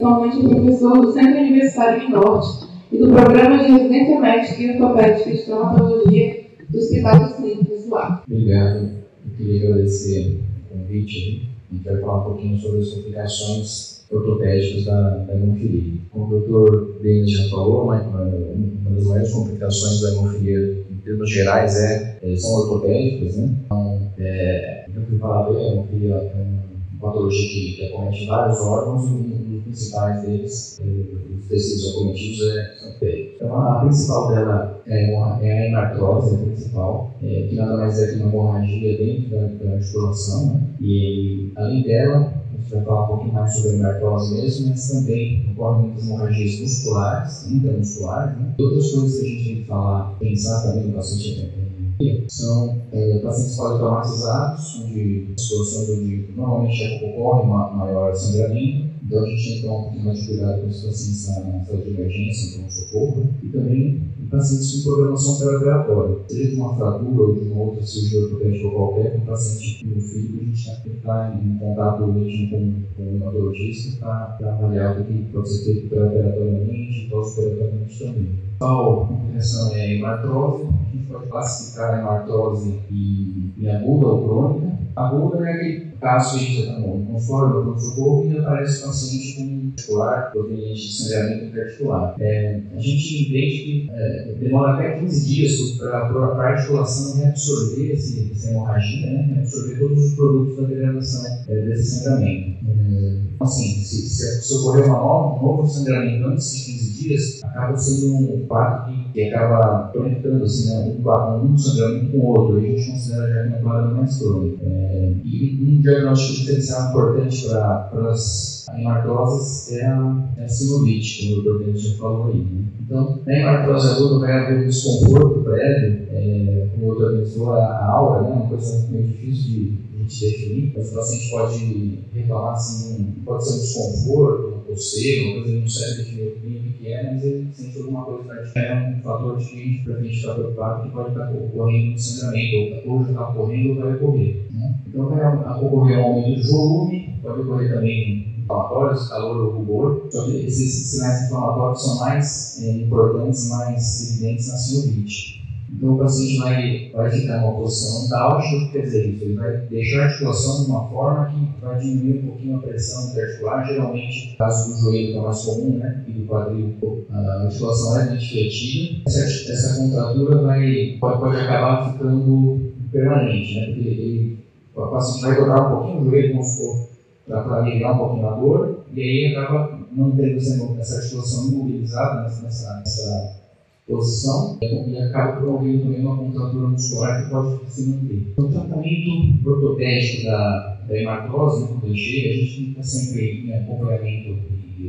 atualmente professor do Centro Universitário de Norte e do Programa de Residência Médica e Ortopédica de Traumatologia do Hospital dos Clínicos do Ar. Obrigado. Eu queria agradecer o convite. A gente vai falar um pouquinho sobre as complicações ortopédicas da, da hemofilia. Como o doutor Denis já falou, uma, uma das maiores complicações da hemofilia, em termos gerais, é, é são ortopédicas. Né? Então, é, eu fui falar bem, a hemofilia é uma patologia que acomete vários órgãos e principais deles, os tecidos acometidos, é, são feios. Então, a principal dela é, é a hemartrose, a principal, é, que nada mais é que uma hemorragia dentro da, da articulação, né? e além dela, a gente vai falar um pouquinho mais sobre a hemartrose mesmo, mas também ocorrem muitas hemorragias musculares, intramusculares, né? outras coisas que a gente tem que falar, pensar também no paciente são é, pacientes politraumatizados, onde situações onde normalmente ocorre maior sangramento, então a gente tem que tomar um pouquinho mais de cuidado com os pacientes na sala de emergência, no socorro, né? e também em pacientes com programação pré-operatória, seja de uma fratura ou de uma outra cirurgia ortopédica qualquer, com paciente físico, a gente tem que estar em contato mesmo com, com o hematologista para avaliar o que pode ser feito pré-operatoriamente e pós-operatoriamente também. Qual complicação é a hemartrose? A gente pode classificar a hemartrose em, em aguda ou crônica. Aguda é aquele caso que a gente está no consultório, no socorro e aparece o paciente com articular, proveniente de sangramento interarticular. É, a gente entende que é, demora até 15 dias para a articulação reabsorver esse, essa hemorragia, né, reabsorver todos os produtos da degradação é, desse sangramento. É, assim, se, se, se ocorrer uma nova, um novo sangramento antes de 15 dias, acaba sendo um quadro que, que acaba conectando assim, né, um, um sangramento com o outro, e a gente considera já que é um quadro mais crônico. É, e um diagnóstico diferencial importante para as hemartoses é a, é a como o Bento já falou aí. Né? Então, na hemartose aguda vai haver um desconforto prévio, é, como o Bento falou, a aura, né, uma coisa meio difícil de gente definir, mas o paciente pode reclamar assim, pode ser um desconforto, ou seja, uma coisa que não serve definir o que é, mas ele sente alguma coisa que é um fator de para a gente estar preocupado que pode estar ocorrendo um sangramento, ou já está ocorrendo ou vai ocorrer. Né? Então vai ocorrer um aumento de volume, pode ocorrer também inflamatórios, calor ou rubor, só que esses sinais inflamatórios são mais é, importantes, mais evidentes na sinovite. Então o paciente vai, vai ficar numa posição que quer dizer? Ele vai deixar a articulação de uma forma que vai diminuir um pouquinho a pressão interarticular. Geralmente, no caso do joelho, que é mais comum, né, e do quadril, a articulação é levemente fletida. Essa, essa contratura vai, pode, pode acabar ficando permanente, né, porque ele, o paciente vai dobrar um pouquinho o joelho, vamos supor, para aliviar um pouquinho a dor, e aí acaba mantendo essa, essa articulação imobilizada nessa, nessa, nessa posição e acaba promovendo também uma contratura muscular que pode se manter. Então, o tratamento ortopédico da, da hematose, quando ele chega, a gente está sempre em acompanhamento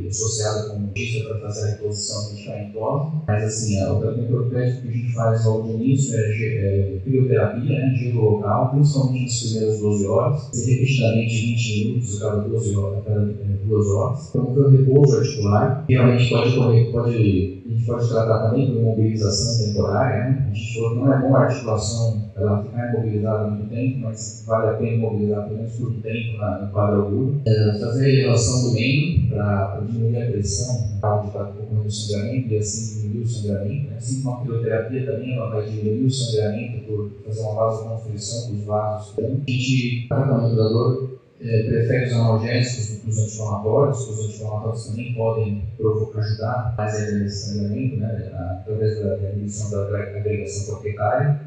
associado com dentista para fazer a reposição medicamentosa, mas assim, o tratamento ortopédico que a gente faz logo no início é, é crioterapia, né, gelo local, principalmente nas primeiras 12 horas, repetidamente 20 minutos a cada 12 horas, a cada 2 horas. Promover o repouso articular, realmente pode, pode a gente pode tratar também por imobilização temporária. Né? A gente falou não é bom a articulação ela ficar imobilizada muito tempo, mas vale a pena imobilizar pelo menos por um tempo na, no quadro agudo. É, fazer a elevação do membro para diminuir a pressão onde está ocorrendo o sangramento e assim diminuir o sangramento. Né? Assim como a crioterapia também ela vai diminuir o sangramento por fazer uma vasoconstrição dos vasos. A gente, tratamento da dor, é, prefere os analgésicos do que os anti-inflamatórios, os anti-inflamatórios também podem provocar, ajudar mais a sangramento, né, através da, diminuição da agregação plaquetária.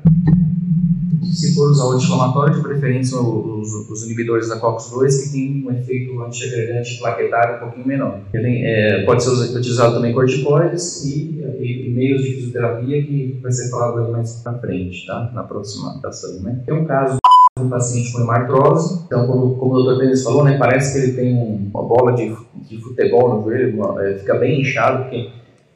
Se for usar o anti-inflamatório, de preferência os, os, inibidores da COX-2, que tem um efeito antiagregante plaquetário um pouquinho menor. Ele é, pode ser utilizado também corticoides e, e, e, meios de fisioterapia, que vai ser falado mais para frente, tá? na próxima apresentação. Né? Tem um caso um paciente com hemartrose. Então, como, como o Dr. Pênis falou, né, parece que ele tem um, uma bola de, de futebol no joelho, é, fica bem inchado, porque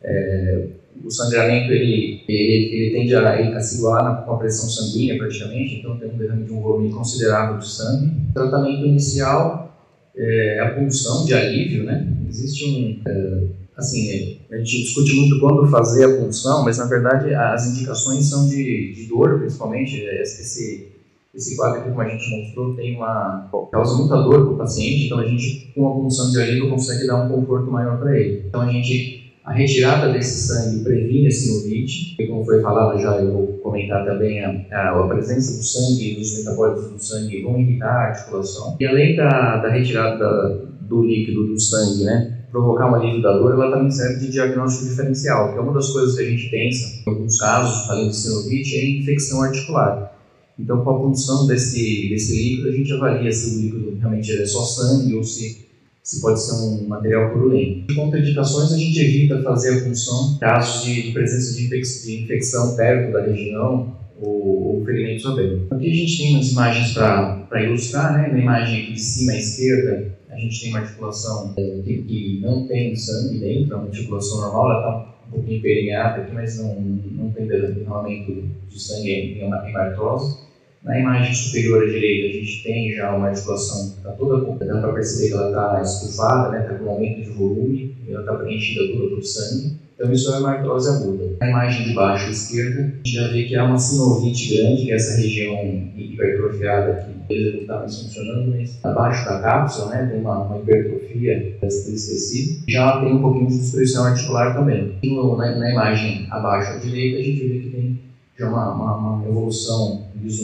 é, o sangramento ele, ele, ele tende a, a se igualar com a pressão sanguínea praticamente, então tem um derrame de um volume considerável de sangue. O tratamento inicial é a punção de alívio, né? Existe um. É, assim, a gente discute muito quando fazer a punção, mas na verdade as indicações são de, de dor, principalmente. Esse, Esse quadro aqui, como a gente mostrou, tem uma causa muita dor para o paciente, então a gente, com punção de alívio, consegue dar um conforto maior para ele. Então a gente, a retirada desse sangue previne a sinovite, e como foi falado já, eu vou comentar também a, a, a presença do sangue e dos metabólitos do sangue vão irritar a articulação. E além da, da retirada da, do líquido do sangue, né, provocar uma alívio da dor, ela também serve de diagnóstico diferencial, que é uma das coisas que a gente pensa, em alguns casos, além de sinovite, é infecção articular. Então, com a punção desse, desse líquido, a gente avalia se o líquido realmente é só sangue ou se, se pode ser um material purulento. De contraindicações, a gente evita fazer a punção em casos de presença de, infec de infecção perto da região ou, ou ferimentos abertos. Aqui a gente tem umas imagens para ilustrar, né? na imagem aqui de cima à esquerda, a gente tem uma articulação é, que, que não tem sangue dentro, é uma articulação normal, ela está pouquinho permeada aqui, mas não, não tem derramamento de sangue em, em artrose. Na imagem superior à direita, a gente tem já uma articulação que está toda, dá para perceber que ela está estufada, está né, tá com um aumento de volume, ela está preenchida toda por sangue. Então, isso é uma artrose aguda. Na imagem de baixo esquerda, a gente já vê que há uma sinovite grande, que é essa região hipertrofiada aqui. Mais funcionando, mas abaixo da cápsula né, tem uma, uma hipertrofia desse tecido. Já tem um pouquinho de destruição articular também. E no, na, na, imagem abaixo à direita, a gente vê que tem já uma, uma, uma evolução disso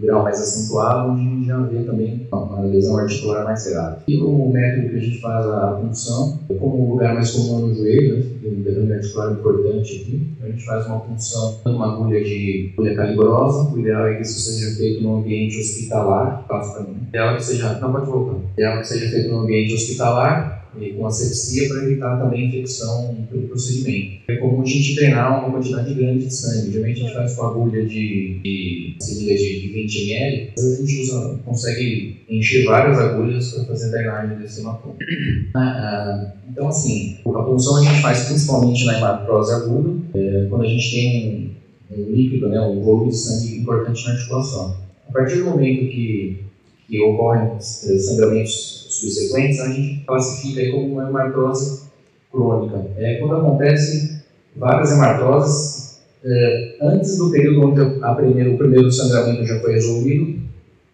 grau mais acentuado, onde a gente já vê também uma lesão articular mais grave. E o método que a gente faz a punção, como o lugar mais comum no joelho, né, tem um derrame articular importante aqui, a gente faz uma punção com uma agulha de agulha calibrosa. O ideal é que isso seja feito no ambiente hospitalar, faço também. O ideal é que seja, não pode voltar. O ideal é que seja feito no ambiente hospitalar, e com asepsia para evitar também infecção pelo procedimento. É comum a gente treinar uma quantidade grande de sangue. Geralmente a gente faz com agulha de, de de, de 20 ml, a gente usa, consegue encher várias agulhas para fazer a drenagem desse hematoma. Ah, ah, então, assim, a punção a gente faz principalmente na hematrose aguda, é, quando a gente tem um, um líquido, né, um volume de sangue importante na articulação. A partir do momento que, que ocorrem eh, sangramentos subsequentes, a gente classifica como uma hematose crônica. É quando acontece várias hematoses é, antes do período onde a o primeiro sangramento já foi resolvido,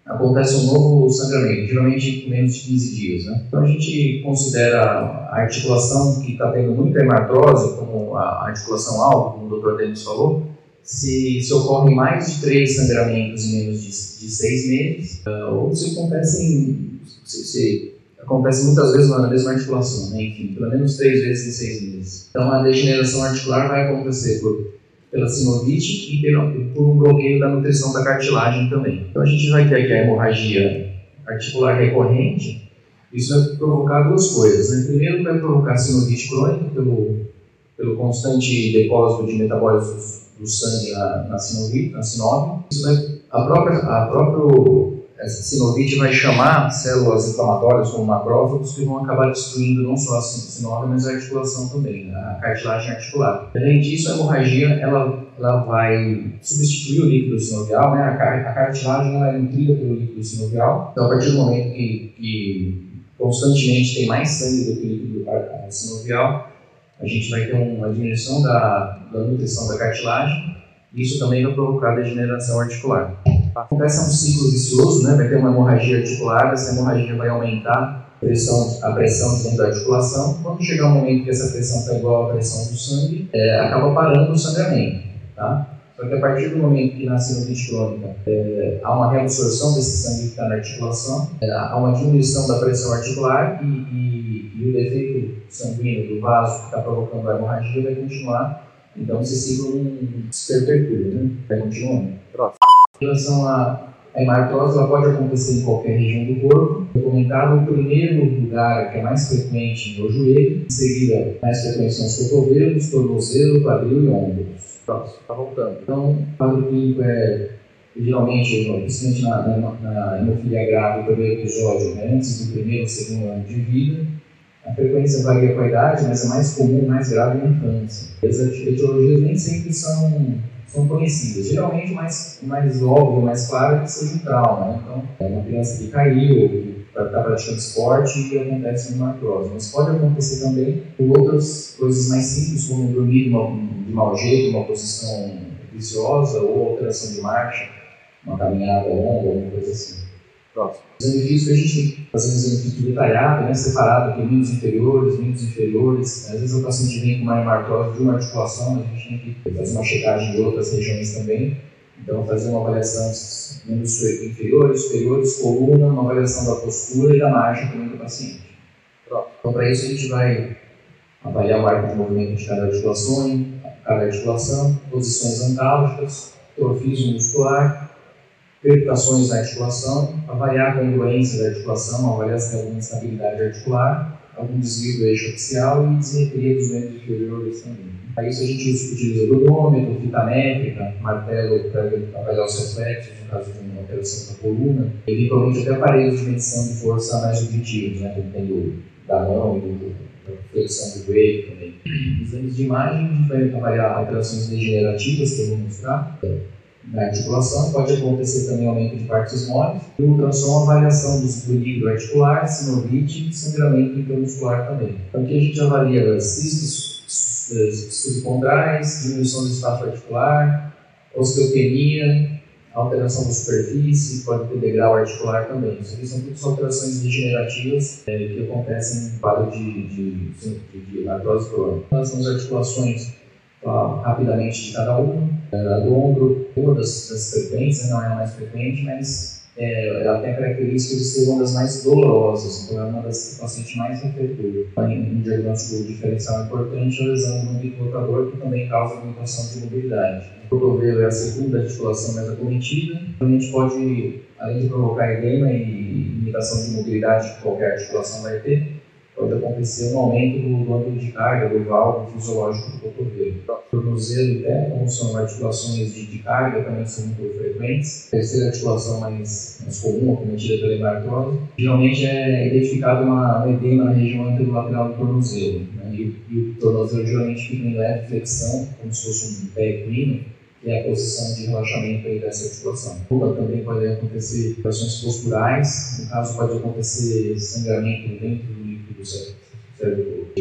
acontece um novo sangramento, geralmente em menos de 15 dias. Né? Então a gente considera a articulação que está tendo muita hematose, como a articulação alta, como o Dr. Denis falou, se, se ocorrem mais de três sangramentos em menos de, de seis meses, uh, ou se acontecem, se, acontece muitas vezes na mesma articulação, né? enfim, pelo menos três vezes em seis meses. Então a degeneração articular vai acontecer por, pela sinovite e pelo, por um bloqueio da nutrição da cartilagem também. Então a gente vai ter aqui a hemorragia articular recorrente, isso vai provocar duas coisas. Né? Primeiro vai provocar sinovite crônica pelo, pelo constante depósito de metabólitos do sangue na, na sinovite, na sinove. Isso vai, a própria, a próprio essa sinovite vai chamar células inflamatórias como macrófagos que vão acabar destruindo não só a sinove, mas a articulação também, a cartilagem articular. Além disso, a hemorragia ela, ela vai substituir o líquido sinovial, né? a, a cartilagem ela é nutrida pelo líquido sinovial, então a partir do momento que, que constantemente tem mais sangue do que líquido sinovial, a gente vai ter uma diminuição da, da nutrição da cartilagem, isso também vai provocar degeneração articular. Acontece um ciclo vicioso, né? vai ter uma hemorragia articular, essa hemorragia vai aumentar a pressão, a pressão dentro da articulação. Quando chegar um momento que essa pressão está igual à pressão do sangue, é, acaba parando o sangramento. Tá? Só que a partir do momento que nasce sinusite crônica, é, há uma reabsorção desse sangue que está na articulação, é, há uma diminuição da pressão articular e, e, e o defeito sanguíneo do vaso que está provocando a hemorragia vai continuar. Então esse ciclo não se perpetua, né? vai continuando. Próximo. Em relação à hematose, ela pode acontecer em qualquer região do corpo. Foi comentado o primeiro lugar que é mais frequente no joelho, em seguida, mais frequente são os cotovelos, tornozelo, quadril e ombros. Próximo, está voltando. Então, o quadro clínico é geralmente, principalmente na, na, na hemofilia grave, o primeiro episódio, né, antes do primeiro ou segundo ano de vida. A frequência varia com a idade, mas é mais comum, mais grave na infância. As etiologias nem sempre são são conhecidas. Geralmente, o mais, mais óbvio, mais claro é que seja um trauma. Né? Então, é uma criança que caiu, está praticando esporte e acontece uma artrose. Mas pode acontecer também por outras coisas mais simples, como dormir de, uma, de mau jeito, uma posição viciosa ou alteração de marcha. uma caminhada longa, alguma coisa assim. Próximo. Exame físico, a gente que fazer um exame detalhado, né, separado aqui, membros inferiores, membros inferiores. Às vezes o paciente vem com uma hemartose de uma articulação, a gente tem que fazer uma checagem de outras regiões também. Então, fazer uma avaliação dos membros inferiores, superiores, coluna, uma avaliação da postura e da marcha também do paciente. Então, para isso, a gente vai avaliar o arco de movimento de cada articulação, cada articulação, posições antálgicas, trofismo muscular, percutações da articulação, avaliar a congruência da articulação, avaliar se tem alguma instabilidade articular, algum desvio do eixo axial e dissimetria dos membros inferiores também. Para isso a gente utiliza o odômetro, fita métrica, martelo para avaliar os reflexos, no caso de uma alteração da coluna, e eventualmente até aparelhos de medição de força mais objetivos, né, como tem da mão e do, flexão do joelho também. Exames de imagem, a gente vai avaliar alterações degenerativas que eu vou mostrar na articulação, pode acontecer também aumento de partes moles, e o ultrassom, avaliação do, do líquido articular, sinovite e sangramento intramuscular também. Então aqui a gente avalia cistos subcondrais, diminuição do espaço articular, osteopenia, alteração da superfície, pode ter degrau articular também. Isso aqui são todas alterações degenerativas é, que acontecem no quadro de, de, de, de artrose crônica. Então, são as articulações rapidamente de cada uma. É, a do ombro, uma das, das frequentes, não é a mais frequente, mas é, ela tem a característica de ser uma das mais dolorosas, então é uma das que o paciente mais refletiu. Um diagnóstico diferencial importante é a lesão do umbigo rotador, que também causa limitação de mobilidade. O cotovelo é a segunda articulação mais acometida, realmente pode, além de provocar edema e limitação de mobilidade que qualquer articulação vai ter, pode acontecer um aumento do ângulo de carga do válvulo fisiológico do cotovelo. O tornozelo e como são articulações de, de, carga, também são muito frequentes. A terceira articulação mais, mais comum, acometida pela hemartose, geralmente é identificado uma, uma edema na região anterolateral do tornozelo. Né? E, e, o tornozelo geralmente fica em leve flexão, como se fosse um pé equino, que é a posição de relaxamento aí dessa articulação. Também pode acontecer ações posturais, no caso pode acontecer sangramento dentro do cérebro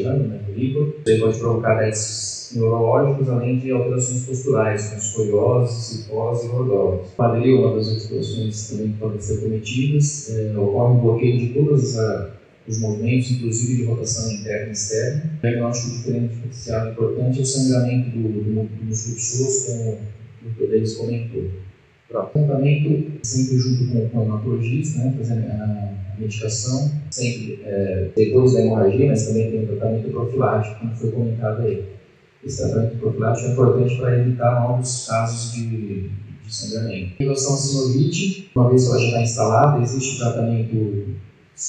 né, do líquido. Ele pode provocar déficits neurológicos, além de alterações posturais, como escoliose, cicose e lordose. Quadril, uma das articulações também podem ser cometidas, é, ocorre um bloqueio de todos os movimentos, inclusive de rotação interna e externa. O diagnóstico diferencial importante é o sangramento do, do, do músculo sus, como o deles comentou. O tratamento sempre junto com, o hematologista, né, fazendo a medicação, sempre é, depois da hemorragia, mas também tem o tratamento profilático, como foi comentado aí. Esse tratamento profilático é importante para evitar novos casos de, de sangramento. Em relação ao sinovite, uma vez que ela já está instalada, existe tratamento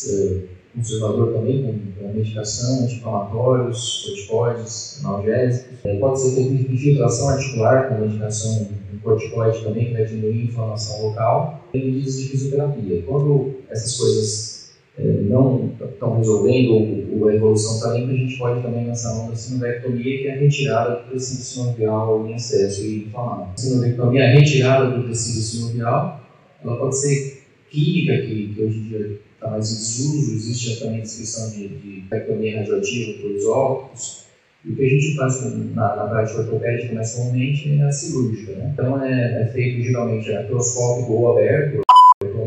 é, conservador também, com, medicação, anti-inflamatórios, corticoides, analgésicos. É, pode ser feita infiltração articular com medicação corticoide também, que vai diminuir a inflamação local. Tem medidas de fisioterapia. Quando essas coisas é, não estão resolvendo ou, a evolução está lenta, a gente pode também lançar da sinovectomia, que é a retirada do tecido sinovial em excesso e inflamado. A sinovectomia a retirada do tecido sinovial, ela pode ser química, que, que hoje em dia está mais em desuso, existe a descrição de, de ectomia radioativa por isótopos, e o que a gente faz na, na prática ortopédica mais comumente é a cirúrgica. Né? Então é, é feito geralmente artroscópico ou aberto,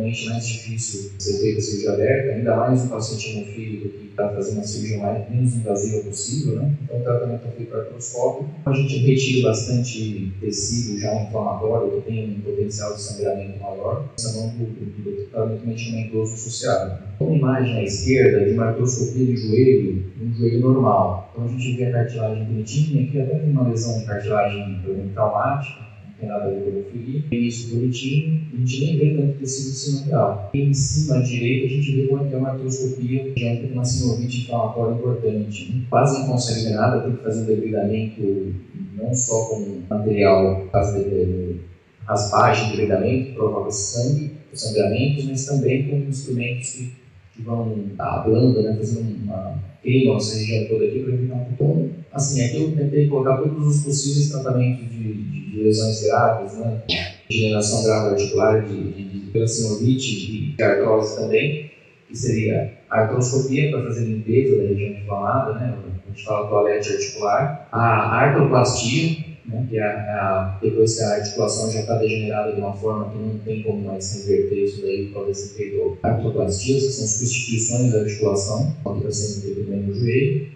atualmente mais difícil ser feita a cirurgia aberta, ainda mais no paciente hemofílico que está fazendo a cirurgia mais menos invasiva possível, né? Então o tratamento é feito artroscópico. A gente retira bastante tecido já inflamatório que tem um potencial de sangramento maior, essa do, do, do tratamento medicamentoso associado. Uma imagem à esquerda de uma artroscopia de joelho, um joelho normal. Então a gente vê a cartilagem bonitinha, aqui até tem uma lesão de cartilagem traumática, tem nada a ver com hemofilia. Tem isso bonitinho, a gente nem vê tanto tecido sinovial. E em cima à direita a gente vê como é é uma artroscopia de é uma sinovite inflamatória importante. Quase não consegue ver nada, tem que fazer um debridamento não só com material, fazer de, raspagem, debridamento, provoca sangue, sangramentos, mas também com instrumentos que, que vão ablando, né, fazendo uma queima essa região toda aqui para evitar um pouco. Assim, aqui eu tentei colocar todos os possíveis tratamentos de, de de lesões graves, né? degeneração grave articular, de, de, de e de artrose também, que seria a artroscopia para fazer limpeza da região inflamada, né? a gente fala toalete articular, a artroplastia, né? que a, a, depois que a articulação já está degenerada de uma forma que não tem como mais reverter isso daí, pode ser feito artroplastias, que são substituições da articulação, que está sendo feito também no joelho,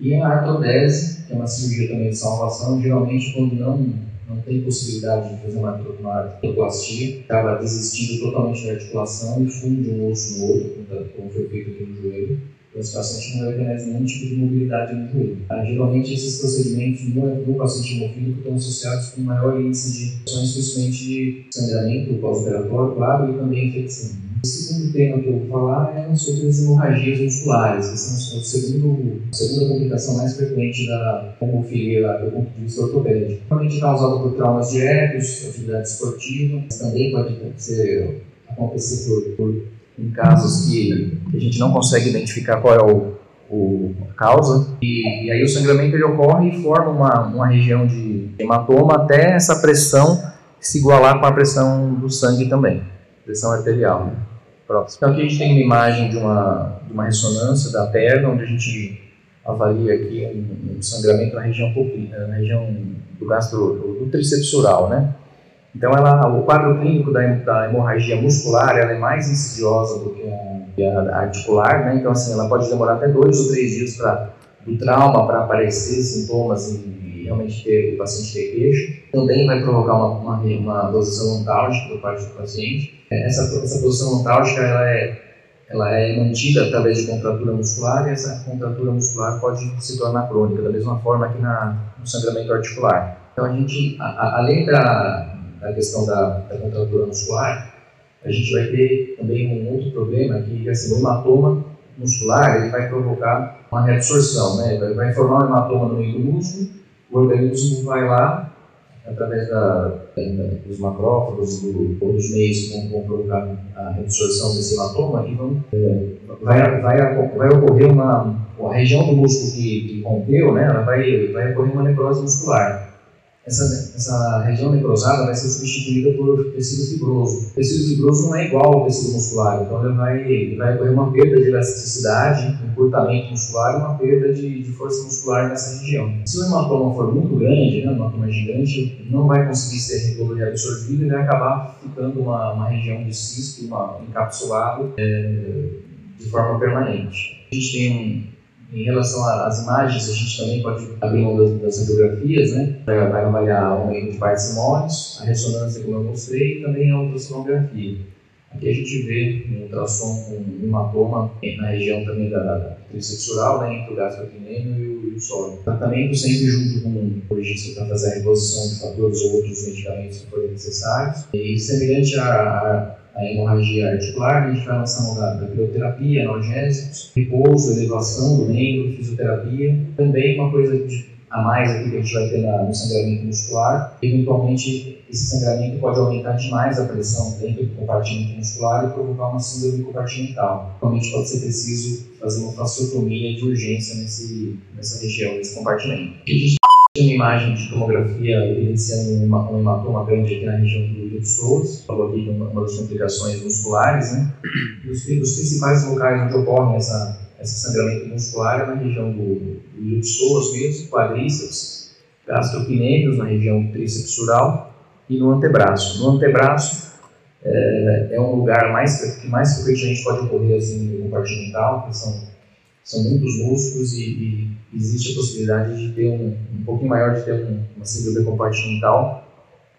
e a artrodese, que é uma cirurgia também de salvação, geralmente quando não não tem possibilidade de fazer uma, uma artroplastia, acaba desistindo totalmente da articulação e funde um osso no outro, como foi feito aqui no joelho esse paciente não reconhece nenhum tipo de mobilidade no joelho. Ah, geralmente, esses procedimentos no, no paciente hemofílico estão associados com maior índice de ações, principalmente de sangramento pós-operatório, claro, e também infecção. O segundo tema que eu vou falar é sobre as hemorragias musculares, que são a segundo, a segunda complicação mais frequente da hemofilia do ponto de vista ortopédico. Normalmente causada por traumas diretos, atividade esportiva, mas também pode ser, acontecer por, por em casos que, a gente não consegue identificar qual é o, o a causa. E, e, aí o sangramento ele ocorre e forma uma, uma região de hematoma até essa pressão se igualar com a pressão do sangue também, pressão arterial. Né? Próximo. Então aqui a gente tem uma imagem de uma, de uma ressonância da perna, onde a gente avalia aqui um, um sangramento na região, na região do gastro, do, oral, né? Então, ela, o quadro clínico da, da hemorragia muscular é mais insidiosa do que a, articular, né? Então, assim, ela pode demorar até dois ou três dias para do trauma para aparecer sintomas e, e, realmente ter o paciente ter queixo. Também vai provocar uma, uma, uma posição ontálgica por parte do paciente. Essa, essa posição ontálgica ela é, ela é mantida através de contratura muscular e essa contratura muscular pode se tornar crônica, da mesma forma que na, no sangramento articular. Então, a gente, a, a, além da da questão da, da contratura muscular, a gente vai ter também um outro problema que assim, o hematoma muscular ele vai provocar uma reabsorção, né? vai, vai formar um hematoma no meio do músculo, o organismo vai lá, através da, da, dos macrófagos do, ou dos meios que vão, provocar a reabsorção desse hematoma e vão, é, vai, vai, vai ocorrer uma, a região do músculo que, que rompeu, né? Ela vai, vai ocorrer uma necrose muscular essa, essa região necrosada vai ser substituída por tecido fibroso. O tecido fibroso não é igual ao tecido muscular, então ele vai, ele vai ocorrer uma perda de elasticidade, encurtamento muscular e uma perda de, de força muscular nessa região. Se o hematoma for muito grande, né, um hematoma gigante, não vai conseguir ser todo absorvido e vai acabar ficando uma, uma região de cisto, uma, encapsulado é, de forma permanente. A gente tem um em relação às imagens, a gente também pode abrir uma das, das radiografias, né? Vai avaliar o aumento de parcimônios, a ressonância, como eu mostrei, e também a ultrassonografia. Aqui a gente vê um ultrassom com um hematoma na região também da, da né, entre o gastrocrinêmio e o, o sólido. Tratamento sempre junto com o urologista para fazer a reposição de fatores ou outros medicamentos que forem necessários. E semelhante a, a a hemorragia articular, a gente vai lançar mão da, crioterapia, analgésicos, repouso, elevação do membro, fisioterapia. Também uma coisa de, a mais aqui que a gente vai ter na, no sangramento muscular, eventualmente esse sangramento pode aumentar demais a pressão dentro do compartimento muscular e provocar uma síndrome compartimental. Realmente pode ser preciso fazer uma fasciotomia de urgência nesse, nessa região, nesse compartimento. A gente tem uma imagem de tomografia evidenciando um hematoma grande aqui na região do pessoas, falou aqui de uma, uma das complicações musculares, né? E os, os, principais locais onde ocorre essa, esse sangramento muscular é na região do, do mesmo, quadríceps, gastrocnêmios, na região tríceps e no antebraço. No antebraço é, é um lugar mais, que mais frequentemente pode ocorrer assim, no compartimental, porque são, são muitos músculos e, e existe a possibilidade de ter um, um pouquinho maior de ter um, uma síndrome compartimental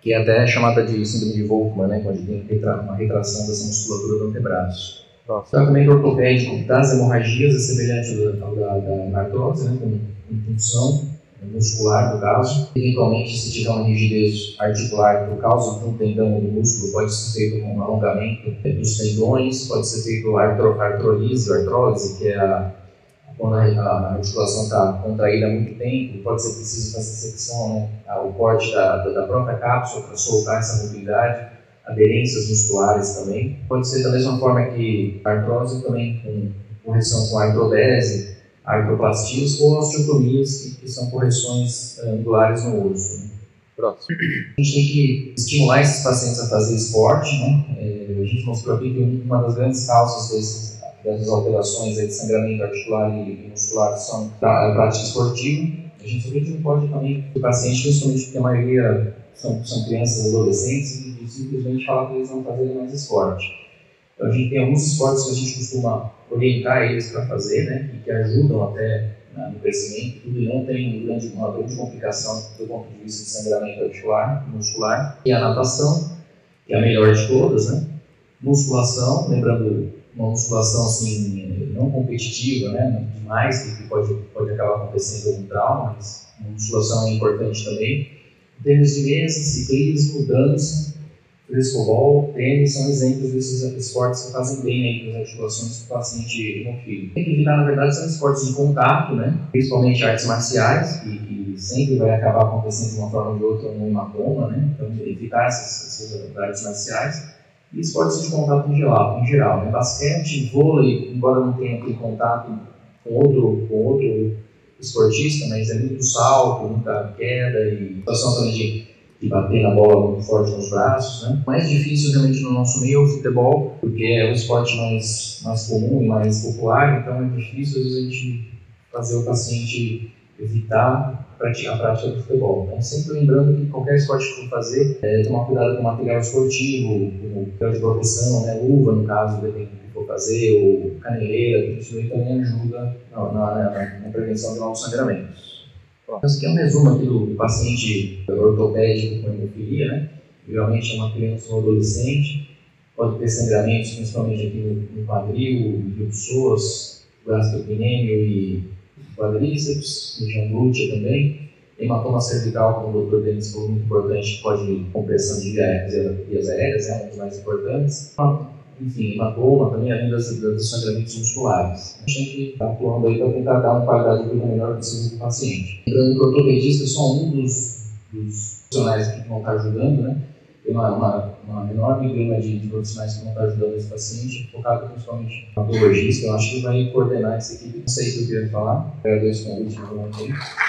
que é até chamada de síndrome de Volkmann, né, quando tem uma retração dessa musculatura do antebraço. O tratamento ortopédico das hemorragias é semelhante ao da, da artrose, né, com, com punção muscular, no caso. Eventualmente, se tiver uma rigidez articular por causa de um tendão do músculo, pode ser feito um alongamento dos tendões, pode ser feito artro, artrolise, artrose, que é a quando a, a articulação está contraída há muito tempo, pode ser preciso fazer secção, né, o corte da, da própria cápsula para soltar essa mobilidade, aderências musculares também. Pode ser da mesma forma que a artrose também com correção com artrodese, artroplastias ou osteotomias, que, que são correções eh, angulares no osso. Né. Próximo. A gente tem que estimular esses pacientes a fazer esporte, né? É, a gente mostrou aqui que uma das grandes causas desses dessas alterações de sangramento articular e muscular são a prática esportiva. A gente simplesmente não pode também o paciente, principalmente porque a maioria são, são crianças adolescentes, e, simplesmente falar que eles não fazerem mais esporte. Então a gente tem alguns esportes que a gente costuma orientar eles para fazer, né, e que ajudam até né, no crescimento, tudo e não tem grande, uma grande complicação do ponto de vista de sangramento articular, muscular, e a natação, que é a melhor de todas, né? Musculação, lembrando uma musculação assim, não competitiva, né? Demais, que pode, pode acabar acontecendo algum trauma, mas uma musculação é importante também. Tênis de mesa, ciclismo, dança, frescobol, tênis são exemplos desses esportes que fazem bem aí para as articulações do paciente hemofílico. Tem que evitar, na verdade, são esportes de contato, né? principalmente artes marciais, que, que sempre vai acabar acontecendo de uma forma ou de outra no hematoma, né? então evitar essas, essas artes marciais e esportes de contato em geral, em geral né? basquete, vôlei, embora não tenha aquele contato com outro, com outro esportista, mas é muito salto, muita queda e situação também de, de bater na bola muito forte nos braços. Né? Mais difícil realmente no nosso meio é o futebol, porque é o esporte mais, mais comum e mais popular, então é difícil às vezes a gente fazer o paciente evitar praticar a prática do futebol. Então, sempre lembrando que qualquer esporte que for fazer, é, tomar cuidado com o material esportivo, como material de proteção, né, luva no caso, depende do que for fazer, ou caneleira, tudo isso aí também ajuda na, na, na prevenção de novos sangramentos. Então, esse aqui é um resumo aqui do paciente ortopédico com hemofilia, né? Geralmente é uma criança ou adolescente, pode ter sangramentos, principalmente aqui no, no quadril, no psoas, gastrocnêmio e quadríceps, região glútea também. Hematoma cervical, como o doutor Denis falou, muito importante, pode compressão de vias aéreas, é um dos mais importantes. Enfim, hematoma também, além das, dos sangramentos musculares. A gente tem que estar atuando aí para tentar dar uma qualidade de vida melhor possível para o paciente. Lembrando que o ortopedista é só um dos, dos profissionais que vão estar ajudando, né? Tem uma, uma, uma enorme gama de, de, profissionais que vão estar ajudando esse paciente, focado principalmente no patologista, eu acho que vai coordenar essa equipe. Não sei que eu queria falar, agradeço o convite novamente.